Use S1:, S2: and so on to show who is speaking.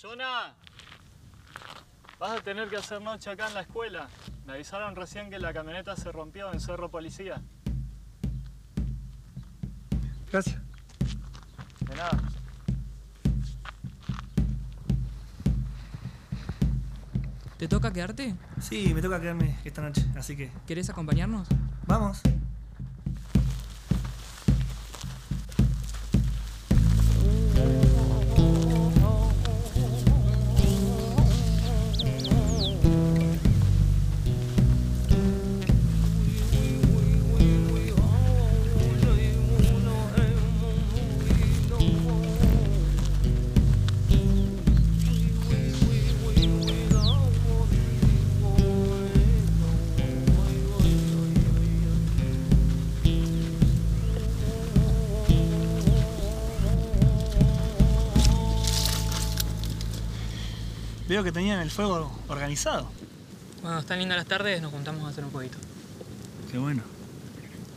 S1: Jonah, vas a tener que hacer noche acá en la escuela. Me avisaron recién que la camioneta se rompió en Cerro Policía.
S2: Gracias.
S1: De nada.
S3: ¿Te toca quedarte?
S2: Sí, me toca quedarme esta noche, así que
S3: ¿Querés acompañarnos?
S2: vamos. Veo que tenían el fuego organizado.
S3: Bueno, están lindas las tardes, nos juntamos a hacer un poquito.
S2: Qué bueno.